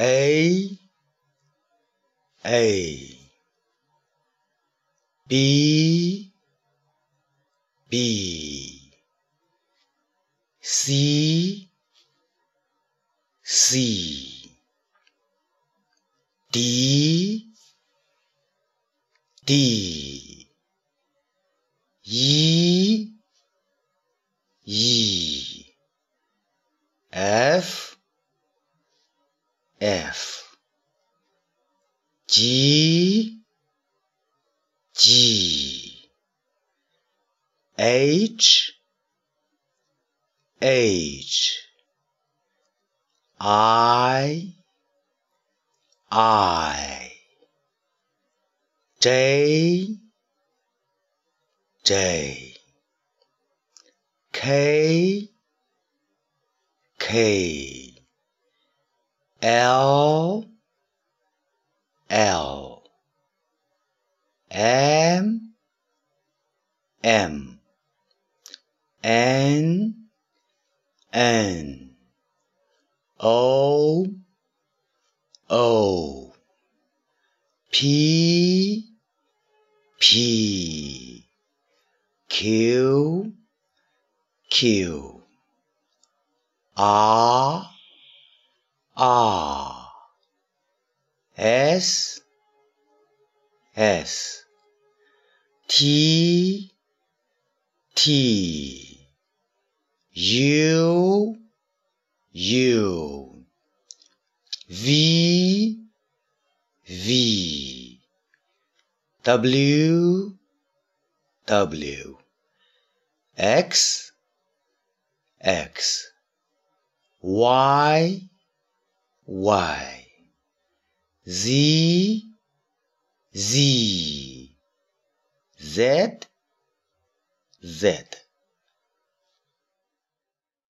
A A. B B. C C. D D. E E. F F G G H H I I. J J K K. L L. M. M. N. N. O. O. P. P. Q. Q. R. R S S T T U U V V W W X X Y Y Z Z Z Z